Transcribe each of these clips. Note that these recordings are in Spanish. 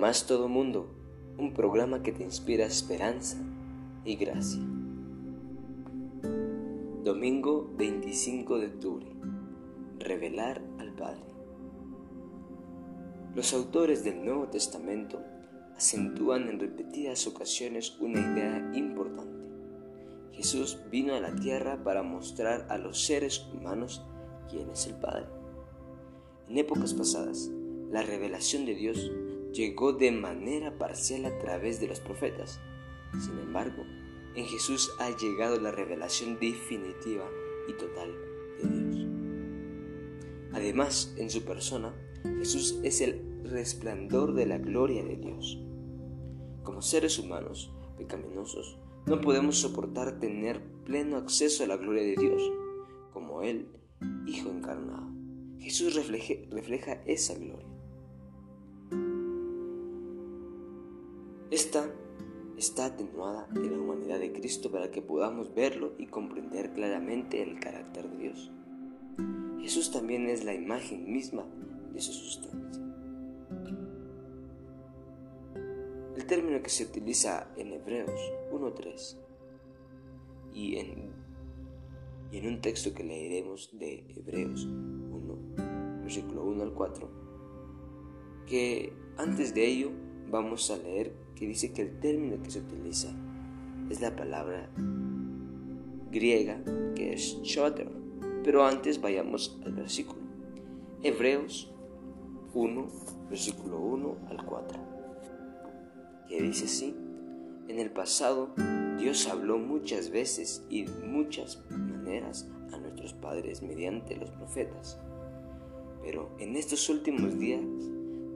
Más Todo Mundo, un programa que te inspira esperanza y gracia. Domingo 25 de octubre. Revelar al Padre. Los autores del Nuevo Testamento acentúan en repetidas ocasiones una idea importante. Jesús vino a la tierra para mostrar a los seres humanos quién es el Padre. En épocas pasadas, la revelación de Dios llegó de manera parcial a través de los profetas. Sin embargo, en Jesús ha llegado la revelación definitiva y total de Dios. Además, en su persona, Jesús es el resplandor de la gloria de Dios. Como seres humanos pecaminosos, no podemos soportar tener pleno acceso a la gloria de Dios, como Él, Hijo encarnado. Jesús refleja esa gloria. Esta está atenuada en la humanidad de Cristo para que podamos verlo y comprender claramente el carácter de Dios. Jesús también es la imagen misma de su sustancia. El término que se utiliza en Hebreos 1.3 y en, y en un texto que leeremos de Hebreos 1, versículo 1 al 4, que antes de ello vamos a leer que dice que el término que se utiliza es la palabra griega que es shoter. Pero antes vayamos al versículo. Hebreos 1, versículo 1 al 4. Que dice así, en el pasado Dios habló muchas veces y de muchas maneras a nuestros padres mediante los profetas. Pero en estos últimos días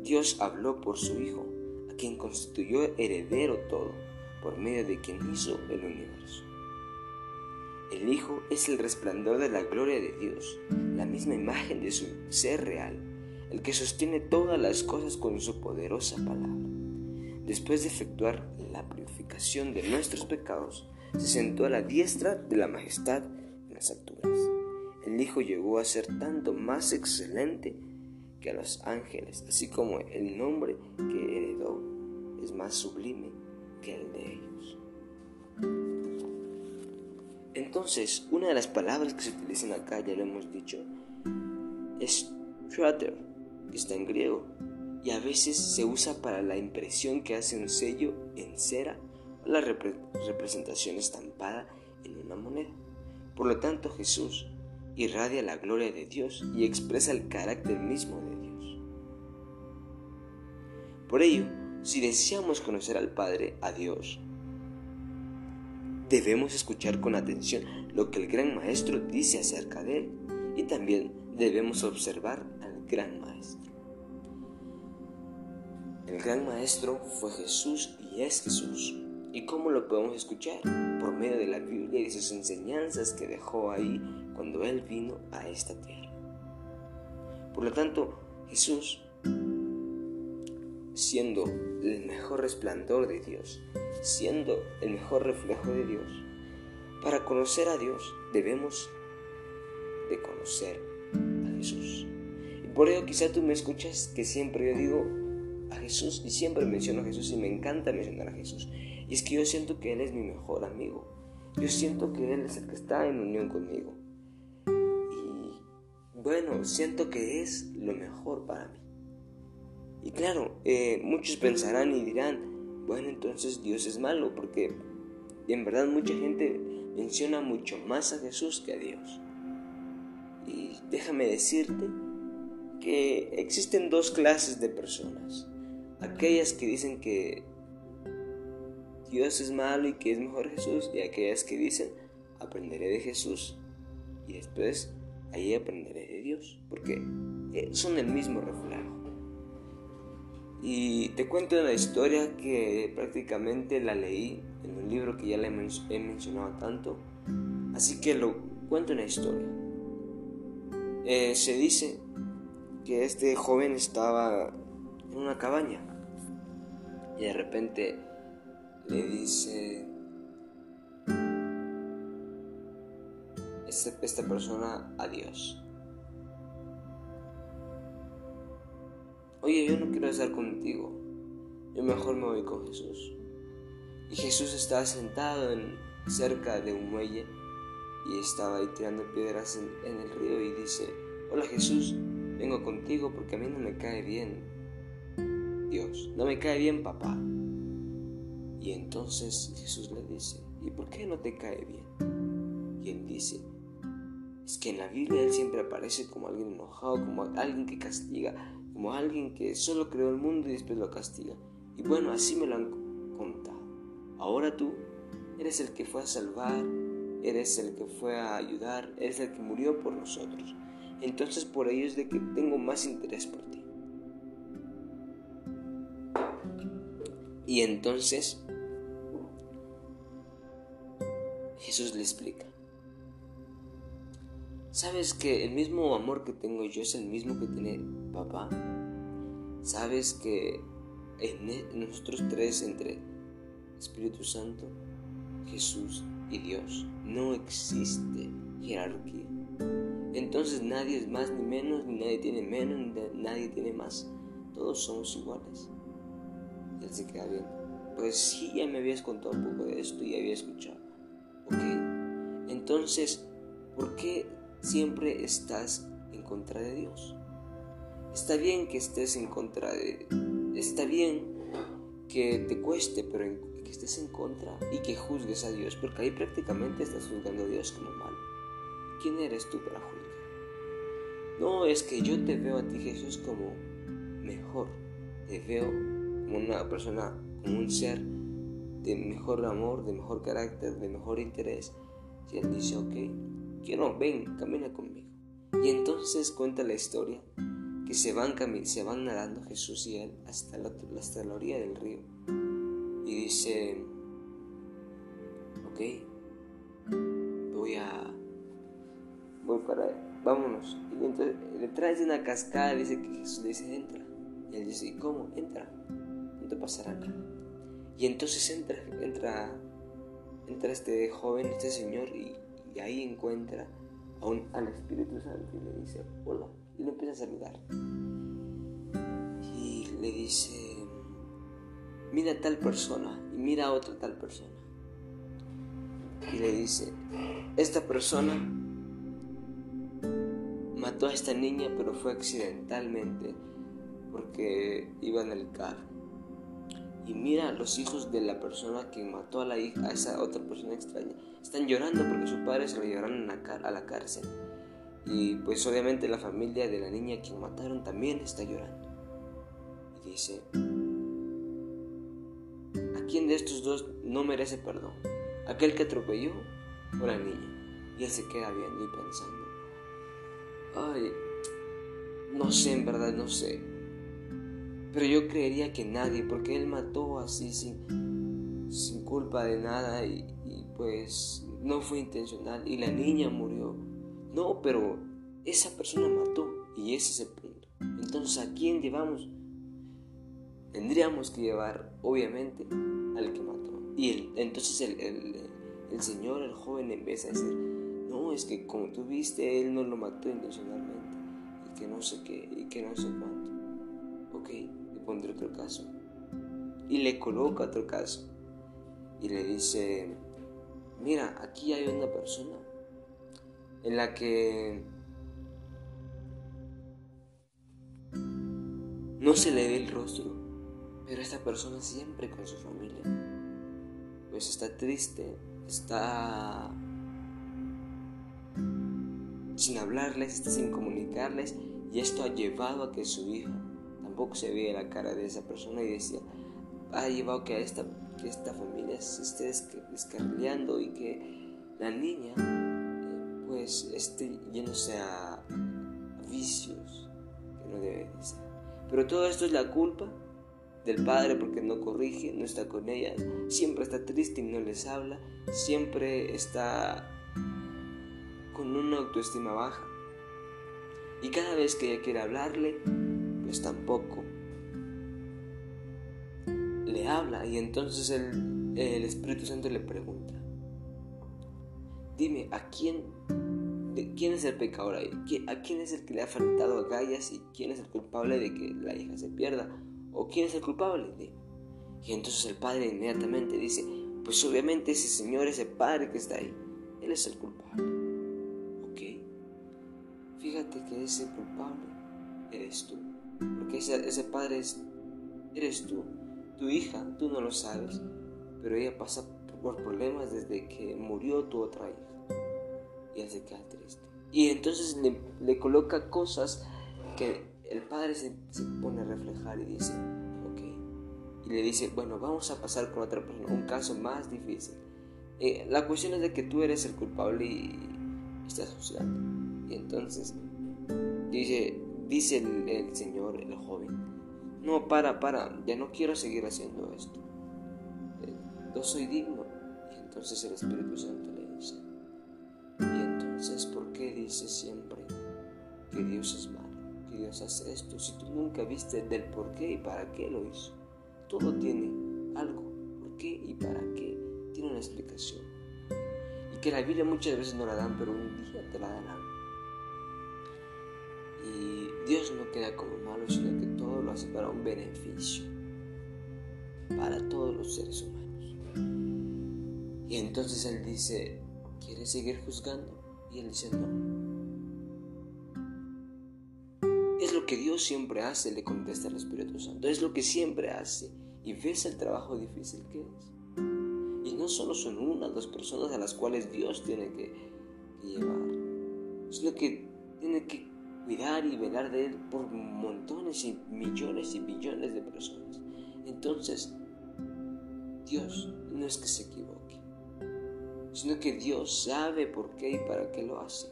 Dios habló por su Hijo quien constituyó heredero todo, por medio de quien hizo el universo. El Hijo es el resplandor de la gloria de Dios, la misma imagen de su ser real, el que sostiene todas las cosas con su poderosa palabra. Después de efectuar la purificación de nuestros pecados, se sentó a la diestra de la majestad en las alturas. El Hijo llegó a ser tanto más excelente que a los ángeles, así como el nombre que heredó es más sublime que el de ellos. Entonces, una de las palabras que se utilizan acá, ya lo hemos dicho, es Trater, que está en griego, y a veces se usa para la impresión que hace un sello en cera o la representación estampada en una moneda. Por lo tanto, Jesús irradia la gloria de Dios y expresa el carácter mismo de Dios. Por ello, si deseamos conocer al Padre, a Dios, debemos escuchar con atención lo que el gran Maestro dice acerca de Él y también debemos observar al gran Maestro. El gran Maestro fue Jesús y es Jesús. ¿Y cómo lo podemos escuchar? Por medio de la Biblia y de sus enseñanzas que dejó ahí cuando Él vino a esta tierra. Por lo tanto, Jesús siendo el mejor resplandor de Dios, siendo el mejor reflejo de Dios. Para conocer a Dios debemos de conocer a Jesús. Y por ello quizá tú me escuchas que siempre yo digo a Jesús y siempre menciono a Jesús y me encanta mencionar a Jesús. Y es que yo siento que Él es mi mejor amigo. Yo siento que Él es el que está en unión conmigo. Bueno, siento que es lo mejor para mí. Y claro, eh, muchos pensarán y dirán, bueno, entonces Dios es malo, porque en verdad mucha gente menciona mucho más a Jesús que a Dios. Y déjame decirte que existen dos clases de personas. Aquellas que dicen que Dios es malo y que es mejor Jesús, y aquellas que dicen, aprenderé de Jesús y después ahí aprenderé Dios, porque eh, son el mismo reflejo. Y te cuento una historia que prácticamente la leí en un libro que ya le he mencionado tanto. Así que lo cuento una historia. Eh, se dice que este joven estaba en una cabaña y de repente le dice este, esta persona adiós. Oye, yo no quiero estar contigo. yo mejor me voy con Jesús. Y Jesús estaba sentado en, cerca de un muelle y estaba ahí tirando piedras en, el río y dice, hola Jesús, vengo contigo porque a mí no me cae bien Dios, no me cae bien papá. Y entonces Jesús le dice, ¿y por qué no te cae bien? Y él dice, es que en la Biblia él siempre aparece como alguien enojado, como alguien que castiga, como alguien que solo creó el mundo y después lo castiga. Y bueno, así me lo han contado. Ahora tú eres el que fue a salvar, eres el que fue a ayudar, eres el que murió por nosotros. Entonces por ello es de que tengo más interés por ti. Y entonces Jesús le explica. ¿Sabes que el mismo amor que tengo yo es el mismo que tiene papá? ¿Sabes que en e, nosotros tres, entre Espíritu Santo, Jesús y Dios, no existe jerarquía? Entonces nadie es más ni menos, ni nadie tiene menos, ni nadie tiene más. Todos somos iguales. Y él se queda bien. Pues sí, ya me habías contado un poco de esto y había escuchado. Ok. Entonces, ¿por qué siempre estás en contra de Dios. Está bien que estés en contra de... Está bien que te cueste, pero que estés en contra y que juzgues a Dios, porque ahí prácticamente estás juzgando a Dios como malo. ¿Quién eres tú para juzgar? No es que yo te veo a ti Jesús como mejor, te veo como una persona, como un ser de mejor amor, de mejor carácter, de mejor interés. Si Él dice, ok, que no, ven, camina conmigo. Y entonces cuenta la historia que se van, se van nadando Jesús y él hasta la, hasta la orilla del río. Y dice, ok, voy a... Voy para... Vámonos. Y entonces detrás de una cascada dice que Jesús le dice, entra. Y él dice, ¿cómo? Entra. No te pasará nada. Y entonces entra, entra, entra este joven, este señor, y y ahí encuentra a un, al Espíritu Santo y le dice, hola, y le empieza a saludar. Y le dice, mira a tal persona y mira a otra tal persona. Y le dice, esta persona mató a esta niña, pero fue accidentalmente porque iba en el carro y mira los hijos de la persona que mató a la hija, a esa otra persona extraña. Están llorando porque su padre se lo llevaron a la cárcel. Y pues obviamente la familia de la niña que mataron también está llorando. Y dice, ¿a quién de estos dos no merece perdón? ¿Aquel que atropelló o la niña? Y él se queda viendo y pensando, ay, no sé, en verdad, no sé. Pero yo creería que nadie, porque él mató así sin, sin culpa de nada y, pues no fue intencional y la niña murió. No, pero esa persona mató y ese es el punto. Entonces, ¿a quién llevamos? Tendríamos que llevar, obviamente, al que mató. Y entonces el, el, el Señor, el joven, empieza a decir, no, es que como tú viste, él no lo mató intencionalmente y que no sé qué y que no sé cuánto. Ok, pondré otro caso. Y le coloca otro caso. Y le dice, mira, aquí hay una persona en la que no se le ve el rostro, pero esta persona siempre con su familia. Pues está triste, está sin hablarles, está sin comunicarles y esto ha llevado a que su hija tampoco se veía la cara de esa persona y decía, ha llevado que, esta, que esta familia se esté descarrileando y que la niña pues esté yéndose a, vicios que no debe de ser. Pero todo esto es la culpa del padre porque no corrige, no está con ella, siempre está triste y no les habla, siempre está con una autoestima baja. Y cada vez que ella quiere hablarle, pues tampoco le habla y entonces el Espíritu Santo le pregunta, dime, ¿a quién, de, quién es el pecador ahí? ¿A quién es el que le ha faltado a gallas y quién es el culpable de que la hija se pierda? ¿O quién es el culpable? Y entonces el padre inmediatamente dice, pues obviamente ese señor, ese padre que está ahí, él es el culpable. ¿Ok? Fíjate que ese culpable eres tú. Porque ese, ese padre es, eres tú. Tu hija, tú no lo sabes, pero ella pasa por problemas desde que murió tu otra hija. Y él se queda triste. Y entonces le, le coloca cosas que el padre se, pone a reflejar y dice, ok. Y le dice, bueno, vamos a pasar con otra persona, un caso más difícil. Eh, la cuestión es de que tú eres el culpable y estás juzgando. Y entonces dice, dice el, el Señor, el joven, no, para, para, ya no quiero seguir haciendo esto. Eh, no soy digno. Y entonces el Espíritu Santo entonces, ¿por qué dice siempre que Dios es malo? Que Dios hace esto, si tú nunca viste del por qué y para qué lo hizo. Todo tiene algo, por qué y para qué, tiene una explicación. Y que la Biblia muchas veces no la dan, pero un día te la darán. Y Dios no queda como malo, sino que todo lo hace para un beneficio, para todos los seres humanos. Y entonces Él dice, ¿quieres seguir juzgando? Y Él dice, no. Es lo que Dios siempre hace, le contesta el Espíritu Santo. Es lo que siempre hace. Y ves el trabajo difícil que es. Y no solo son una, dos personas a las cuales Dios tiene que, que llevar, sino que tiene que cuidar y velar de Él por montones y millones y billones de personas. Entonces, Dios no es que se equivoque, sino que Dios sabe por qué y para qué lo hace.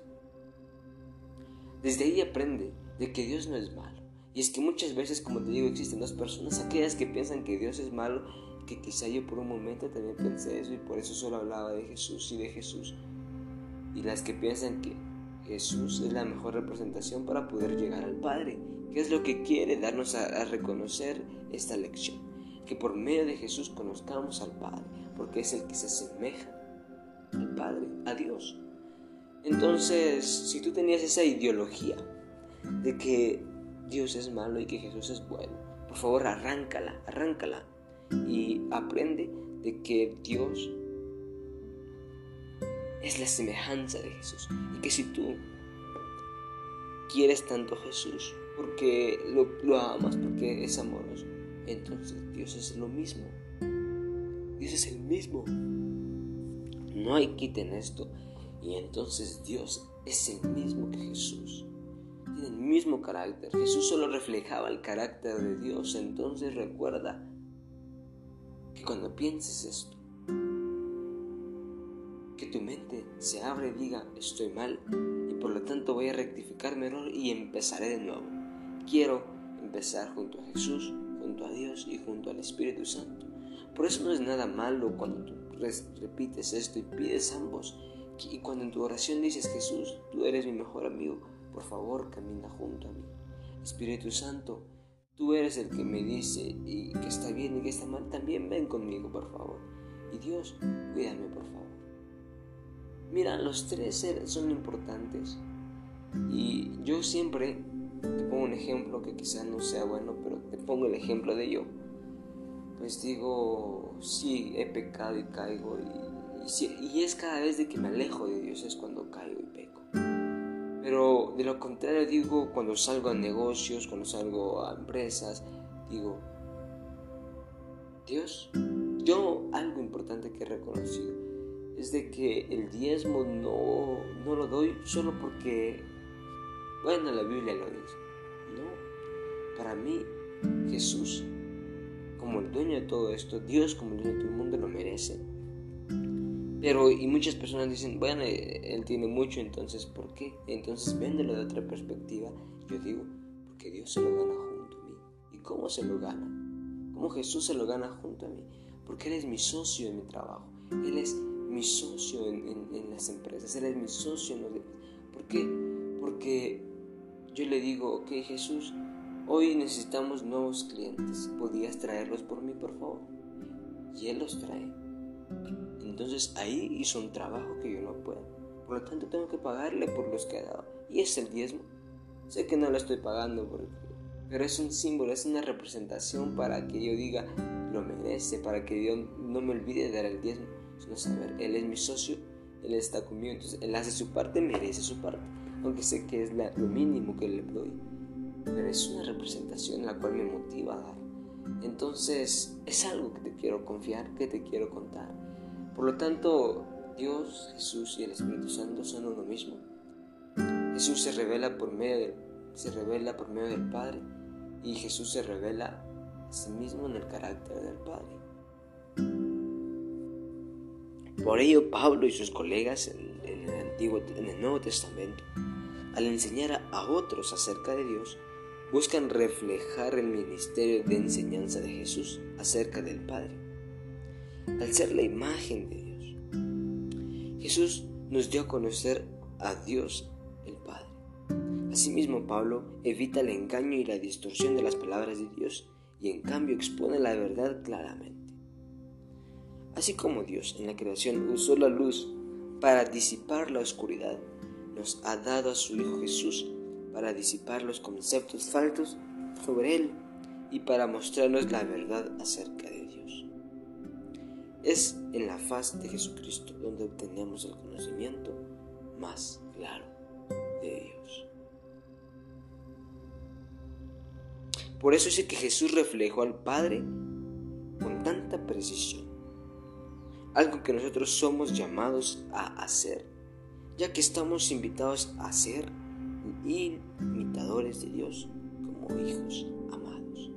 Desde ahí aprende de que Dios no es malo. Y es que muchas veces, como te digo, existen dos personas, aquellas que piensan que Dios es malo, que quizá yo por un momento también pensé eso y por eso solo hablaba de Jesús y de Jesús. Y las que piensan que Jesús es la mejor representación para poder llegar al Padre, que es lo que quiere darnos a, reconocer esta lección, que por medio de Jesús conozcamos al Padre, porque es el que se asemeja al Padre, a Dios. Entonces, si tú tenías esa ideología de que Dios es malo y que Jesús es bueno, por favor arráncala, arráncala y aprende de que Dios es la semejanza de Jesús. Y que si tú quieres tanto a Jesús, porque lo, amas, porque es amoroso, entonces Dios es lo mismo. Dios es el mismo. No hay quita en esto. Y entonces Dios es el mismo que Jesús. Tiene el mismo carácter. Jesús solo reflejaba el carácter de Dios. Entonces recuerda que cuando pienses esto, tu mente se abre y diga, estoy mal y por lo tanto voy a rectificar mi error y empezaré de nuevo. Quiero empezar junto a Jesús, junto a Dios y junto al Espíritu Santo. Por eso no es nada malo cuando tú repites esto y pides ambos. Y cuando en tu oración dices, Jesús, tú eres mi mejor amigo, por favor camina junto a mí. Espíritu Santo, tú eres el que me dice y que está bien y que está mal, también ven conmigo, por favor. Y Dios, cuídame, por favor. Mira, los tres son importantes. Y yo siempre te pongo un ejemplo que quizás no sea bueno, pero te pongo el ejemplo de yo. Pues digo, sí, he pecado y caigo. Y, y, es cada vez de que me alejo de Dios es cuando caigo y peco. Pero de lo contrario digo, cuando salgo a negocios, cuando salgo a empresas, digo, Dios, yo algo importante que he reconocido es de que el diezmo no, no lo doy solo porque, bueno, la Biblia lo dice. No, para mí Jesús, como el dueño de todo esto, Dios como el dueño de todo el mundo lo merece. Pero, y muchas personas dicen, bueno, él tiene mucho, entonces, ¿por qué? Entonces, véndelo de otra perspectiva. Yo digo, porque Dios se lo gana junto a mí. ¿Y cómo se lo gana? ¿Cómo Jesús se lo gana junto a mí? Porque Él es mi socio en mi trabajo. Él es mi socio en, las empresas, Él es mi socio en los ¿Por qué? Porque yo le digo, ok Jesús, hoy necesitamos nuevos clientes, ¿podías traerlos por mí, por favor? Y Él los trae. Entonces ahí hizo un trabajo que yo no puedo. Por lo tanto tengo que pagarle por los que ha dado. Y es el diezmo. Sé que no lo estoy pagando, pero es un símbolo, es una representación para que yo diga, lo merece, para que Dios no me olvide de dar el diezmo, sino saber, Él es mi socio, Él está conmigo, entonces Él hace su parte, merece su parte, aunque sé que es lo mínimo que le doy, pero es una representación la cual me motiva a dar. Entonces es algo que te quiero confiar, que te quiero contar. Por lo tanto, Dios, Jesús y el Espíritu Santo son uno mismo. Jesús se revela por medio se revela por medio del Padre y Jesús se revela a sí mismo en el carácter del Padre. Por ello Pablo y sus colegas en, el Antiguo, en el Nuevo Testamento, al enseñar a otros acerca de Dios, buscan reflejar el ministerio de enseñanza de Jesús acerca del Padre. Al ser la imagen de Dios, Jesús nos dio a conocer a Dios el Padre. Asimismo, Pablo evita el engaño y la distorsión de las palabras de Dios y en cambio expone la verdad claramente. Así como Dios en la creación usó la luz para disipar la oscuridad, nos ha dado a su Hijo Jesús para disipar los conceptos falsos sobre Él y para mostrarnos la verdad acerca de Dios. Es en la faz de Jesucristo donde obtenemos el conocimiento más claro de Dios. Por eso es que Jesús reflejó al Padre con tanta precisión. Algo que nosotros somos llamados a hacer, ya que estamos invitados a ser imitadores de Dios como hijos amados.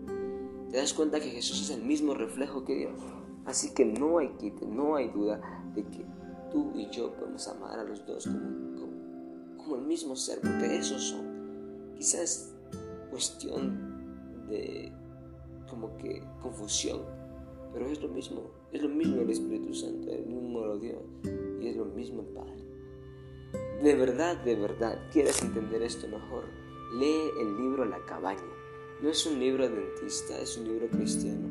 ¿Te das cuenta que Jesús es el mismo reflejo que Dios? Así que no hay quite, no hay duda de que tú y yo podemos amar a los dos como, el mismo ser, porque esos son. Quizás cuestión de como que confusión, pero es lo mismo, es lo mismo el Espíritu Santo, el mismo Dios y es lo mismo el Padre de verdad, de verdad quieres entender esto mejor, lee el libro La cabaña. No es un libro adventista, es un libro cristiano.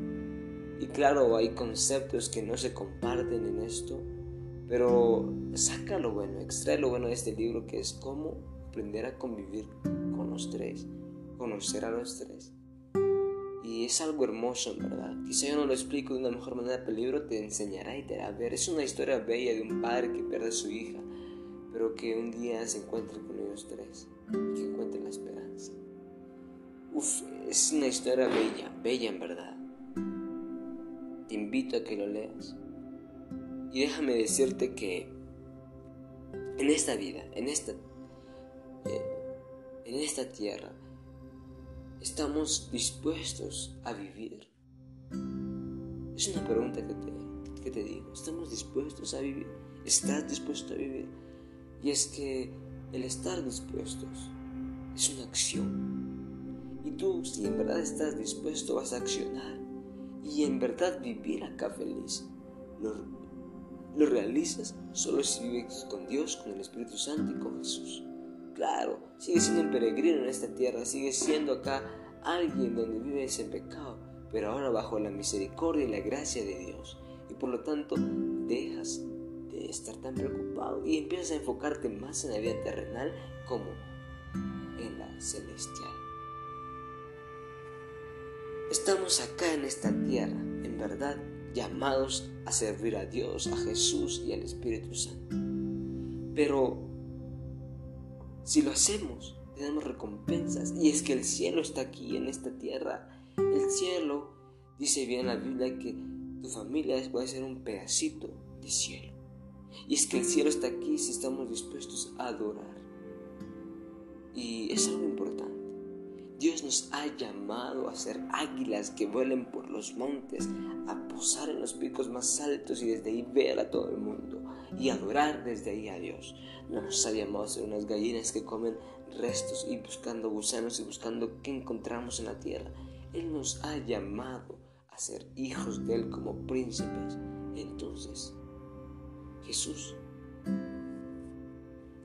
Y claro, hay conceptos que no se comparten en esto, pero saca lo bueno, extrae lo bueno de este libro que es cómo aprender a convivir con los tres, conocer a los tres. Y es algo hermoso, en verdad. Quizá yo no lo explico de una mejor manera, pero el libro te enseñará y te hará ver. Es una historia bella de un padre que pierde a su hija pero que un día se encuentre con ellos tres y que encuentre la esperanza. Uf, es una historia bella, bella en verdad. Te invito a que lo leas. Y déjame decirte que en esta vida, en esta, eh, en esta tierra, estamos dispuestos a vivir. Es una pregunta que te, que te digo. ¿Estamos dispuestos a vivir? ¿Estás dispuesto a vivir? Y es que el estar dispuestos es una acción. Y tú, si en verdad estás dispuesto, vas a accionar. Y en verdad vivir acá feliz. Lo, lo realizas solo si vives con Dios, con el Espíritu Santo y con Jesús. Claro, sigues siendo un peregrino en esta tierra, sigues siendo acá alguien donde vives en pecado, pero ahora bajo la misericordia y la gracia de Dios. Y por lo tanto, dejas estar tan preocupado y empiezas a enfocarte más en la vida terrenal como en la celestial. Estamos acá en esta tierra, en verdad, llamados a servir a Dios, a Jesús y al Espíritu Santo. Pero si lo hacemos, tenemos recompensas. Y es que el cielo está aquí, en esta tierra. El cielo, dice bien la Biblia, que tu familia puede ser un pedacito de cielo. Y es que el cielo está aquí si estamos dispuestos a adorar. Y es algo importante. Dios nos ha llamado a ser águilas que vuelen por los montes, a posar en los picos más altos y desde ahí ver a todo el mundo y adorar desde ahí a Dios. No nos ha llamado a ser unas gallinas que comen restos y buscando gusanos y buscando qué encontramos en la tierra. Él nos ha llamado a ser hijos de Él como príncipes. Entonces, Jesús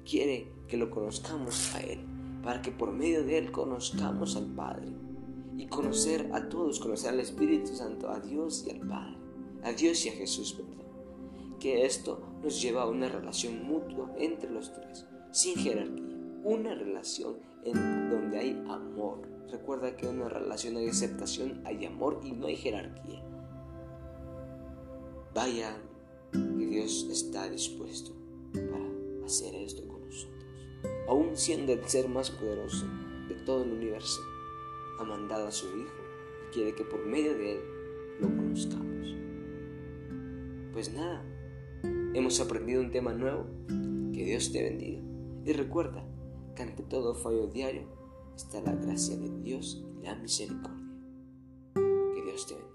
quiere que lo conozcamos a Él, para que por medio de Él conozcamos al Padre. Y conocer a todos, conocer al Espíritu Santo, a Dios y al Padre, a Dios y a Jesús, perdón. Que esto nos lleva a una relación mutua entre los tres, sin jerarquía. Una relación en donde hay amor. Recuerda que en una relación hay aceptación, hay amor y no hay jerarquía. Vaya Dios está dispuesto para hacer esto con nosotros. Aún siendo el ser más poderoso de todo el universo, ha mandado a su Hijo y quiere que por medio de Él lo conozcamos. Pues nada, hemos aprendido un tema nuevo. Que Dios te bendiga. Y recuerda que ante todo fallo diario está la gracia de Dios y la misericordia. Que Dios te bendiga.